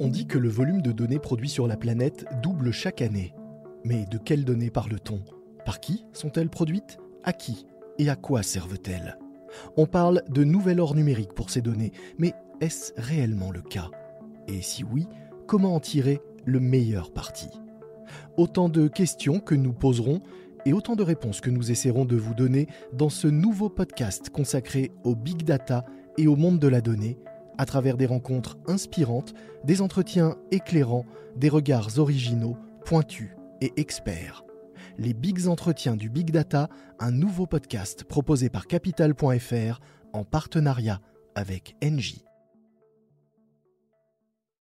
On dit que le volume de données produits sur la planète double chaque année. Mais de quelles données parle-t-on? Par qui sont-elles produites? À qui? Et à quoi servent-elles? On parle de nouvel or numérique pour ces données, mais est-ce réellement le cas? Et si oui, comment en tirer le meilleur parti? Autant de questions que nous poserons et autant de réponses que nous essaierons de vous donner dans ce nouveau podcast consacré au big data et au monde de la donnée, à travers des rencontres inspirantes, des entretiens éclairants, des regards originaux, pointus et experts. Les Bigs Entretiens du Big Data, un nouveau podcast proposé par Capital.fr en partenariat avec Engie.